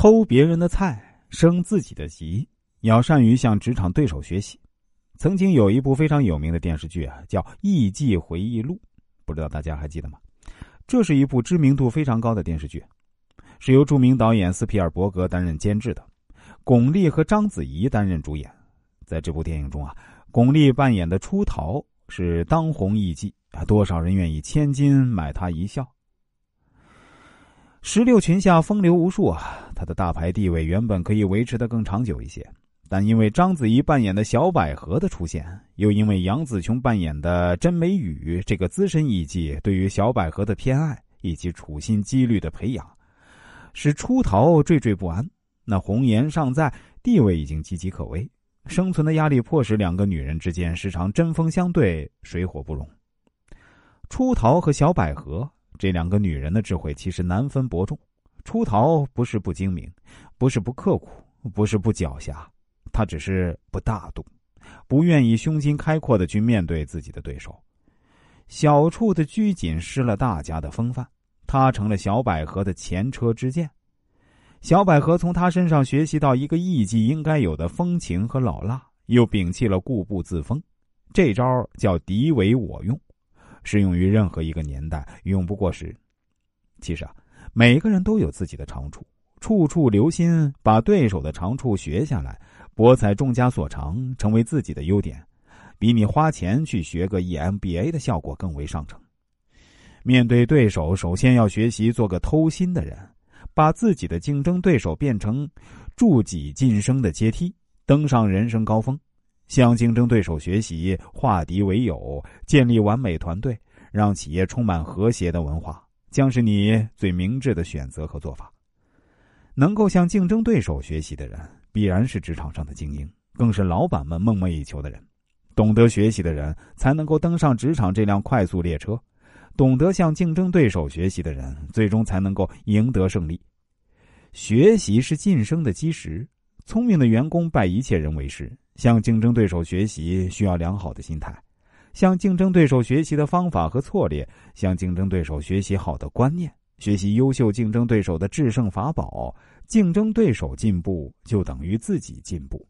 偷别人的菜，升自己的级，要善于向职场对手学习。曾经有一部非常有名的电视剧啊，叫《艺伎回忆录》，不知道大家还记得吗？这是一部知名度非常高的电视剧，是由著名导演斯皮尔伯格担任监制的，巩俐和章子怡担任主演。在这部电影中啊，巩俐扮演的出逃是当红艺妓啊，多少人愿意千金买她一笑。石榴裙下风流无数啊，她的大牌地位原本可以维持的更长久一些。但因为章子怡扮演的小百合的出现，又因为杨紫琼扮演的甄美雨这个资深艺妓对于小百合的偏爱以及处心积虑的培养，使出逃惴惴不安。那红颜尚在，地位已经岌岌可危，生存的压力迫使两个女人之间时常针锋相对，水火不容。出逃和小百合这两个女人的智慧其实难分伯仲。出逃不是不精明，不是不刻苦，不是不狡黠。他只是不大度，不愿意胸襟开阔的去面对自己的对手。小处的拘谨失了大家的风范，他成了小百合的前车之鉴。小百合从他身上学习到一个艺妓应该有的风情和老辣，又摒弃了固步自封。这招叫敌为我用，适用于任何一个年代，永不过时。其实啊，每个人都有自己的长处，处处留心，把对手的长处学下来。博采众家所长，成为自己的优点，比你花钱去学个 EMBA 的效果更为上乘。面对对手，首先要学习做个偷心的人，把自己的竞争对手变成助己晋升的阶梯，登上人生高峰。向竞争对手学习，化敌为友，建立完美团队，让企业充满和谐的文化，将是你最明智的选择和做法。能够向竞争对手学习的人。必然是职场上的精英，更是老板们梦寐以求的人。懂得学习的人，才能够登上职场这辆快速列车；懂得向竞争对手学习的人，最终才能够赢得胜利。学习是晋升的基石。聪明的员工拜一切人为师，向竞争对手学习需要良好的心态，向竞争对手学习的方法和策略，向竞争对手学习好的观念。学习优秀竞争对手的制胜法宝，竞争对手进步就等于自己进步。